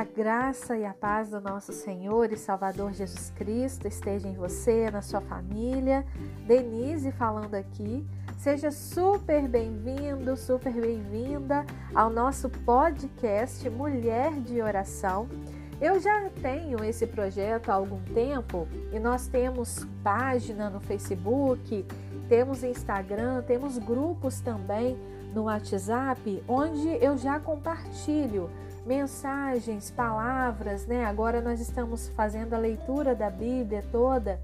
a graça e a paz do nosso Senhor e Salvador Jesus Cristo esteja em você, na sua família. Denise falando aqui. Seja super bem-vindo, super bem-vinda ao nosso podcast Mulher de Oração. Eu já tenho esse projeto há algum tempo e nós temos página no Facebook, temos Instagram, temos grupos também no WhatsApp, onde eu já compartilho mensagens, palavras, né? Agora nós estamos fazendo a leitura da Bíblia toda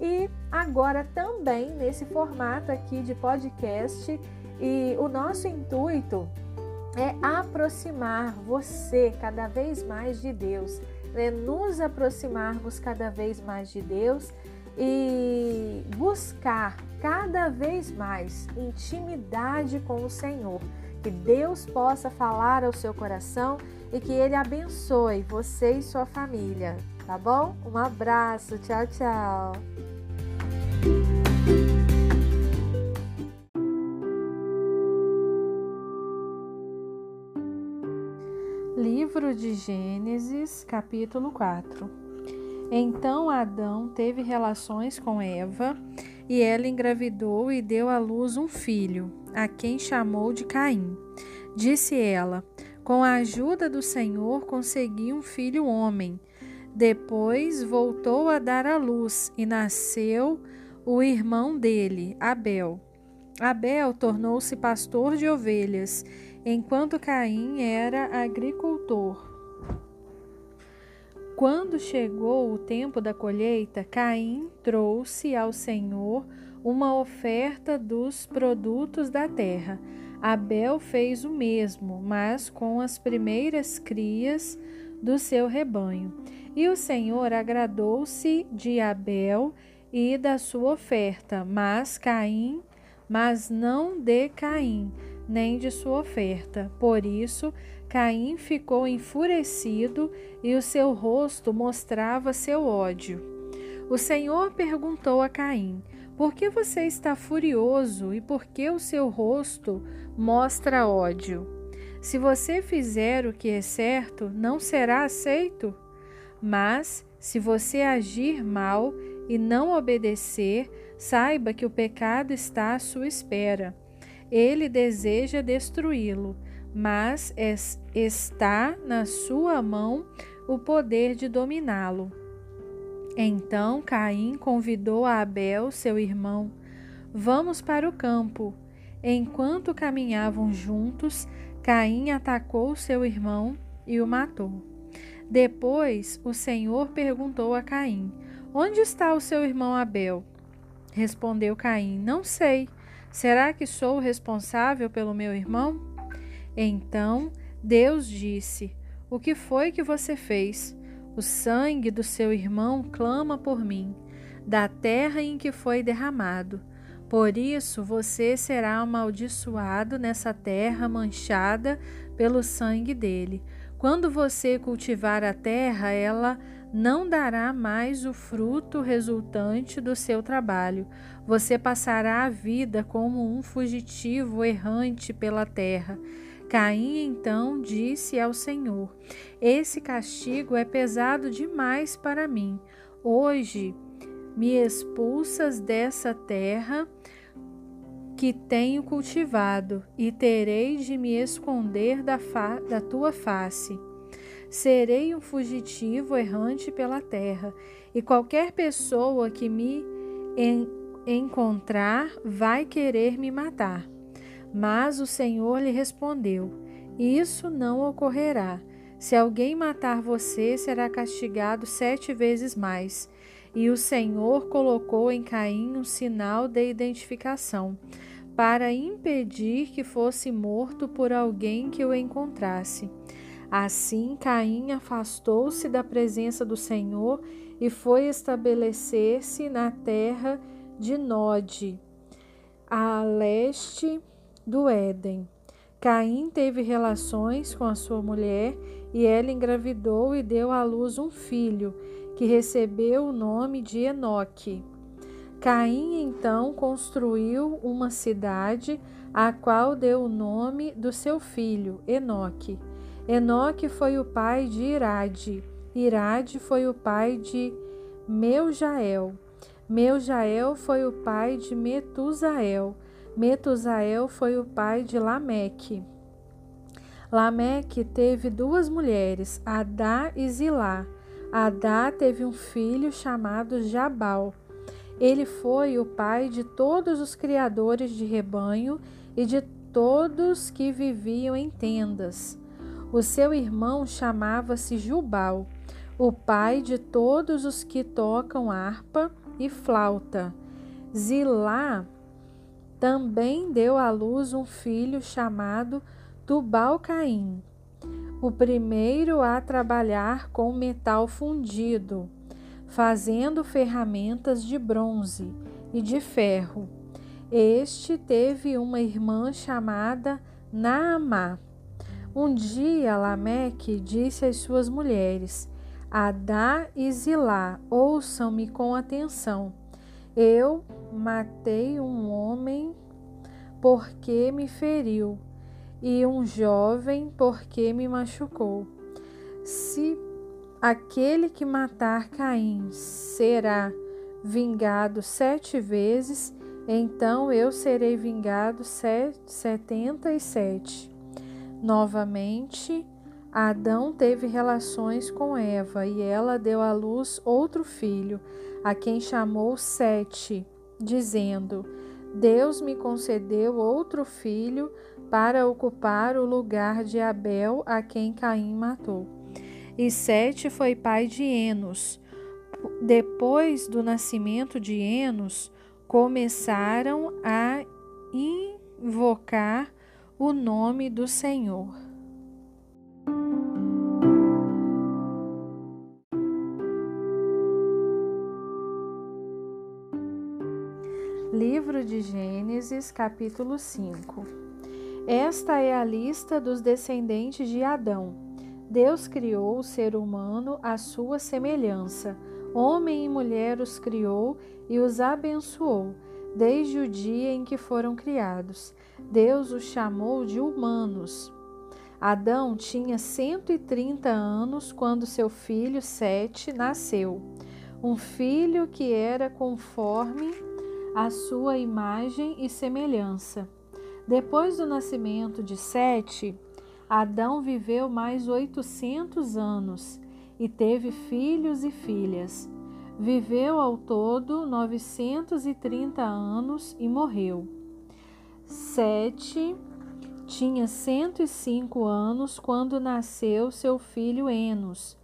e agora também nesse formato aqui de podcast e o nosso intuito é aproximar você cada vez mais de Deus, é nos aproximarmos cada vez mais de Deus e buscar cada vez mais intimidade com o Senhor. Que Deus possa falar ao seu coração e que Ele abençoe você e sua família, tá bom? Um abraço, tchau, tchau. Livro de Gênesis, capítulo 4 Então Adão teve relações com Eva, e ela engravidou e deu à luz um filho, a quem chamou de Caim. Disse ela: Com a ajuda do Senhor consegui um filho homem. Depois voltou a dar à luz e nasceu o irmão dele, Abel. Abel tornou-se pastor de ovelhas enquanto Caim era agricultor. Quando chegou o tempo da colheita, Caim trouxe ao Senhor uma oferta dos produtos da terra. Abel fez o mesmo, mas com as primeiras crias do seu rebanho. E o Senhor agradou-se de Abel e da sua oferta, mas Caim, mas não de Caim, nem de sua oferta. Por isso, Caim ficou enfurecido e o seu rosto mostrava seu ódio. O Senhor perguntou a Caim: Por que você está furioso e por que o seu rosto mostra ódio? Se você fizer o que é certo, não será aceito. Mas, se você agir mal e não obedecer, saiba que o pecado está à sua espera. Ele deseja destruí-lo, mas está na sua mão o poder de dominá-lo. Então Caim convidou a Abel, seu irmão. Vamos para o campo. Enquanto caminhavam juntos, Caim atacou seu irmão e o matou. Depois o Senhor perguntou a Caim: Onde está o seu irmão Abel? Respondeu Caim: Não sei. Será que sou responsável pelo meu irmão? Então Deus disse: O que foi que você fez? O sangue do seu irmão clama por mim, da terra em que foi derramado. Por isso você será amaldiçoado nessa terra manchada pelo sangue dele. Quando você cultivar a terra, ela não dará mais o fruto resultante do seu trabalho. Você passará a vida como um fugitivo errante pela terra. Caim então disse ao Senhor: Esse castigo é pesado demais para mim. Hoje me expulsas dessa terra que tenho cultivado, e terei de me esconder da, da tua face. Serei um fugitivo errante pela terra, e qualquer pessoa que me en encontrar vai querer me matar. Mas o Senhor lhe respondeu: Isso não ocorrerá. Se alguém matar você, será castigado sete vezes mais. E o Senhor colocou em Caim um sinal de identificação, para impedir que fosse morto por alguém que o encontrasse. Assim, Caim afastou-se da presença do Senhor e foi estabelecer-se na terra de Nod, a leste do Éden. Caim teve relações com a sua mulher e ela engravidou e deu à luz um filho, que recebeu o nome de Enoque. Caim então construiu uma cidade, a qual deu o nome do seu filho, Enoque. Enoque foi o pai de Irade. Irade foi o pai de Meujael. Meujael foi o pai de Metusael. Metusael foi o pai de Lameque. Lameque teve duas mulheres, Adá e Zilá. Adá teve um filho chamado Jabal. Ele foi o pai de todos os criadores de rebanho e de todos que viviam em tendas. O seu irmão chamava-se Jubal, o pai de todos os que tocam harpa e flauta. Zilá também deu à luz um filho chamado Tubal-Caim, o primeiro a trabalhar com metal fundido, fazendo ferramentas de bronze e de ferro. Este teve uma irmã chamada Naamá. Um dia Lameque disse às suas mulheres: Adá e Zilá, ouçam-me com atenção. Eu matei um homem porque me feriu e um jovem porque me machucou. Se aquele que matar Caim será vingado sete vezes, então eu serei vingado setenta e sete. Novamente, Adão teve relações com Eva e ela deu à luz outro filho, a quem chamou Sete, dizendo: Deus me concedeu outro filho para ocupar o lugar de Abel, a quem Caim matou. E Sete foi pai de Enos. Depois do nascimento de Enos, começaram a invocar o nome do Senhor. Livro de Gênesis, capítulo 5 esta é a lista dos descendentes de Adão. Deus criou o ser humano à sua semelhança. Homem e mulher os criou e os abençoou, desde o dia em que foram criados. Deus os chamou de humanos. Adão tinha 130 anos quando seu filho Sete nasceu. Um filho que era conforme a sua imagem e semelhança. Depois do nascimento de Sete, Adão viveu mais 800 anos e teve filhos e filhas. Viveu ao todo 930 anos e morreu. Sete tinha 105 anos quando nasceu seu filho Enos.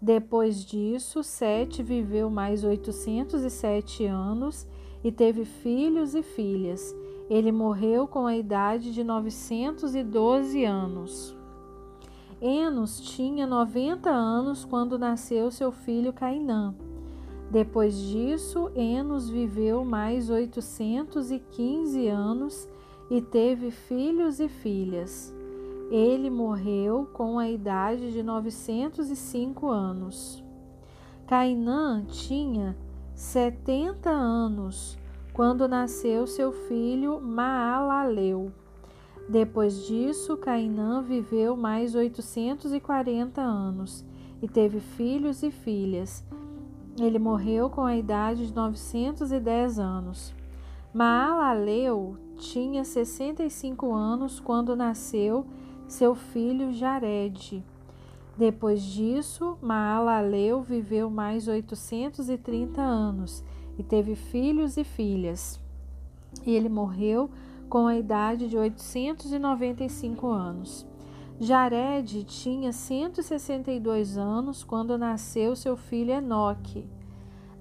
Depois disso, Sete viveu mais 807 anos e teve filhos e filhas. Ele morreu com a idade de 912 anos. Enos tinha 90 anos quando nasceu seu filho Cainã. Depois disso, Enos viveu mais 815 anos e teve filhos e filhas. Ele morreu com a idade de 905 anos. Cainã tinha 70 anos quando nasceu seu filho Maalaleu. Depois disso, Cainã viveu mais 840 anos e teve filhos e filhas. Ele morreu com a idade de 910 anos. Maalaleu tinha 65 anos quando nasceu seu filho Jared. Depois disso, Maalaleu viveu mais 830 anos e teve filhos e filhas. E ele morreu com a idade de 895 anos. Jared tinha 162 anos quando nasceu seu filho Enoque.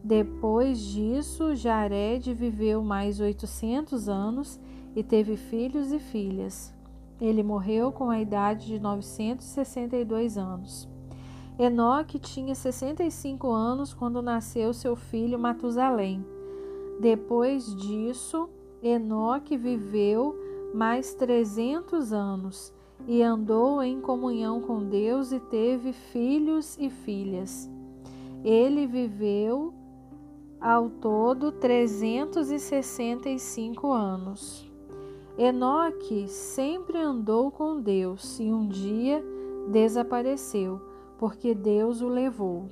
Depois disso, Jared viveu mais 800 anos e teve filhos e filhas. Ele morreu com a idade de 962 anos. Enoque tinha 65 anos quando nasceu seu filho Matusalém. Depois disso, Enoque viveu mais 300 anos e andou em comunhão com Deus e teve filhos e filhas. Ele viveu ao todo 365 anos. Enoque sempre andou com Deus e um dia desapareceu, porque Deus o levou.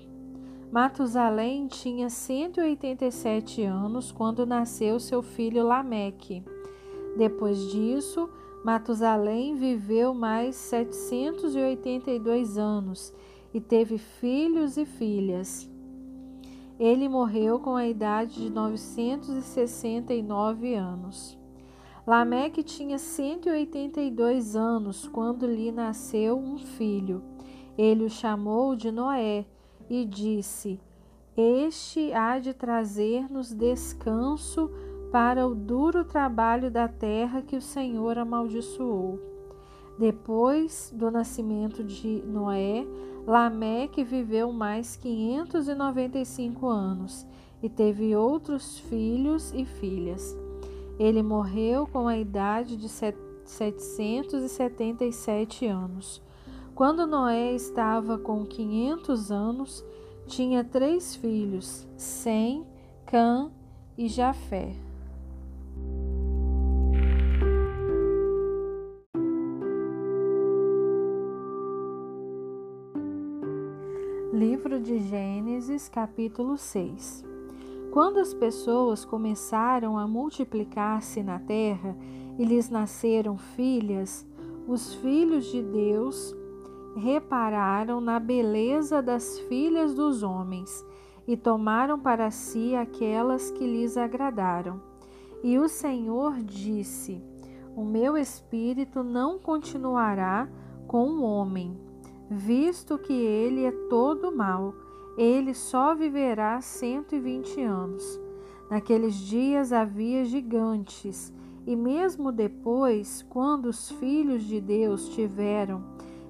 Matusalém tinha 187 anos quando nasceu seu filho Lameque. Depois disso, Matusalém viveu mais 782 anos e teve filhos e filhas. Ele morreu com a idade de 969 anos. Lameque tinha 182 anos quando lhe nasceu um filho. Ele o chamou de Noé e disse: Este há de trazer-nos descanso para o duro trabalho da terra que o Senhor amaldiçoou. Depois do nascimento de Noé, Lameque viveu mais 595 anos e teve outros filhos e filhas. Ele morreu com a idade de 777 anos. Quando Noé estava com 500 anos, tinha três filhos, Sem, Cã e Jafé. Livro de Gênesis, capítulo 6 Quando as pessoas começaram a multiplicar-se na terra e lhes nasceram filhas, os filhos de Deus repararam na beleza das filhas dos homens e tomaram para si aquelas que lhes agradaram. E o Senhor disse: O meu espírito não continuará com o homem visto que ele é todo mal, ele só viverá cento e vinte anos. Naqueles dias havia gigantes, e mesmo depois, quando os filhos de Deus tiveram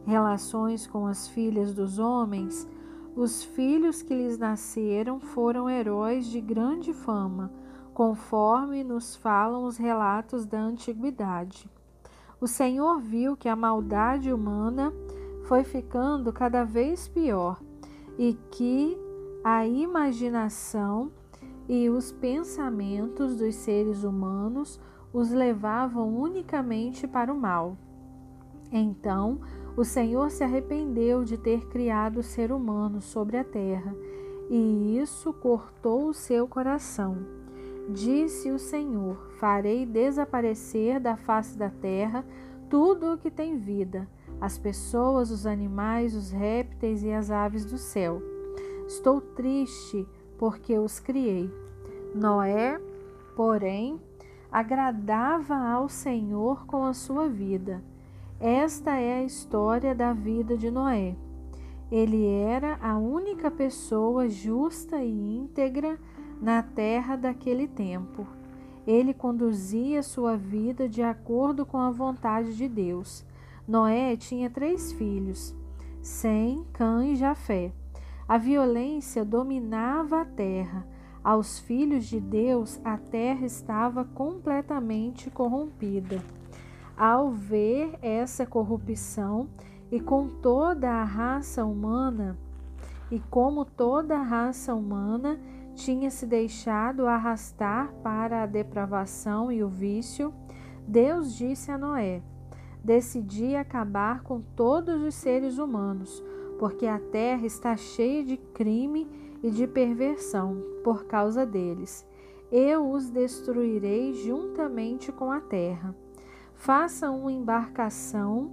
relações com as filhas dos homens, os filhos que lhes nasceram foram heróis de grande fama, conforme nos falam os relatos da antiguidade. O Senhor viu que a maldade humana foi ficando cada vez pior e que a imaginação e os pensamentos dos seres humanos os levavam unicamente para o mal. Então, o Senhor se arrependeu de ter criado o ser humano sobre a terra, e isso cortou o seu coração. Disse o Senhor: Farei desaparecer da face da terra tudo o que tem vida, as pessoas, os animais, os répteis e as aves do céu. Estou triste porque os criei. Noé, porém, agradava ao Senhor com a sua vida. Esta é a história da vida de Noé. Ele era a única pessoa justa e íntegra na terra daquele tempo. Ele conduzia sua vida de acordo com a vontade de Deus Noé tinha três filhos, Sem, Cã e Jafé. A violência dominava a terra. Aos filhos de Deus, a terra estava completamente corrompida. Ao ver essa corrupção e com toda a raça humana, e como toda a raça humana tinha se deixado arrastar para a depravação e o vício, Deus disse a Noé: decidi acabar com todos os seres humanos, porque a terra está cheia de crime e de perversão por causa deles. Eu os destruirei juntamente com a terra. Faça uma embarcação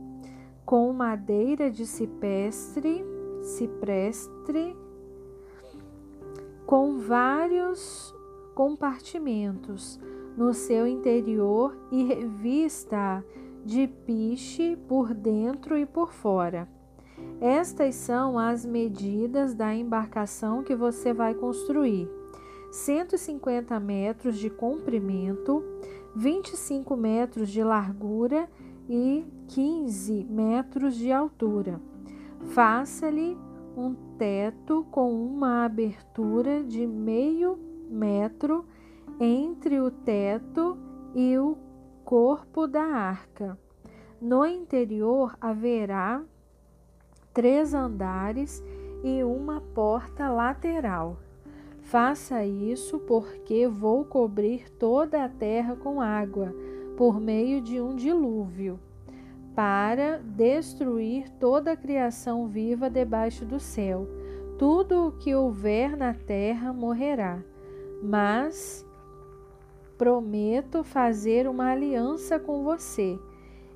com madeira de cipestre, ciprestre, com vários compartimentos no seu interior e revista de piche por dentro e por fora. Estas são as medidas da embarcação que você vai construir: 150 metros de comprimento, 25 metros de largura e 15 metros de altura. Faça-lhe um teto com uma abertura de meio metro entre o teto e o corpo da arca. No interior haverá três andares e uma porta lateral. Faça isso porque vou cobrir toda a terra com água, por meio de um dilúvio. para destruir toda a criação viva debaixo do céu. Tudo o que houver na terra morrerá. Mas prometo fazer uma aliança com você,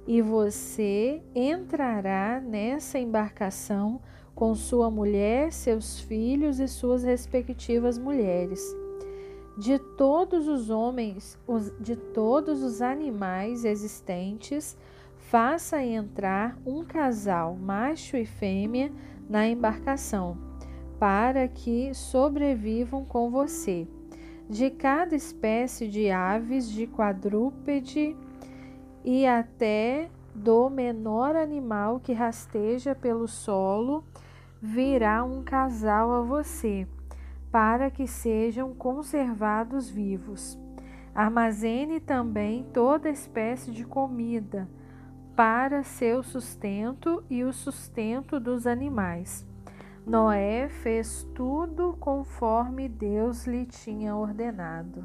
e você entrará nessa embarcação com sua mulher, seus filhos e suas respectivas mulheres. De todos os homens, de todos os animais existentes, faça entrar um casal, macho e fêmea, na embarcação, para que sobrevivam com você. De cada espécie de aves, de quadrúpede e até do menor animal que rasteja pelo solo, virá um casal a você, para que sejam conservados vivos. Armazene também toda espécie de comida para seu sustento e o sustento dos animais. Noé fez tudo conforme Deus lhe tinha ordenado.